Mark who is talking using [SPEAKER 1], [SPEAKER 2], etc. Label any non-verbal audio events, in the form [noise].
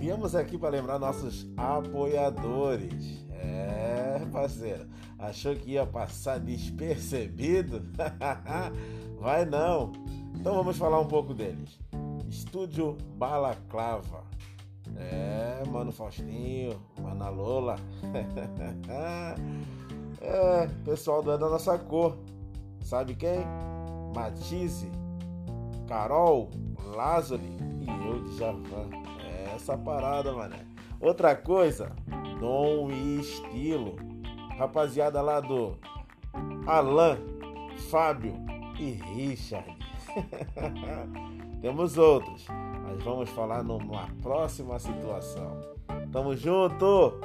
[SPEAKER 1] Estamos aqui para lembrar nossos apoiadores. É, parceiro, achou que ia passar despercebido? [laughs] Vai não. Então vamos falar um pouco deles. Estúdio Balaclava. É, Mano Faustinho, Mana Lola. [laughs] é, pessoal do É da Nossa Cor. Sabe quem? Matisse, Carol, Lázaro e eu de Javan. É essa parada, mané. Outra coisa, Dom e Estilo. Rapaziada lá do Alan, Fábio e Richard. [laughs] Temos outros, mas vamos falar numa próxima situação. Tamo junto!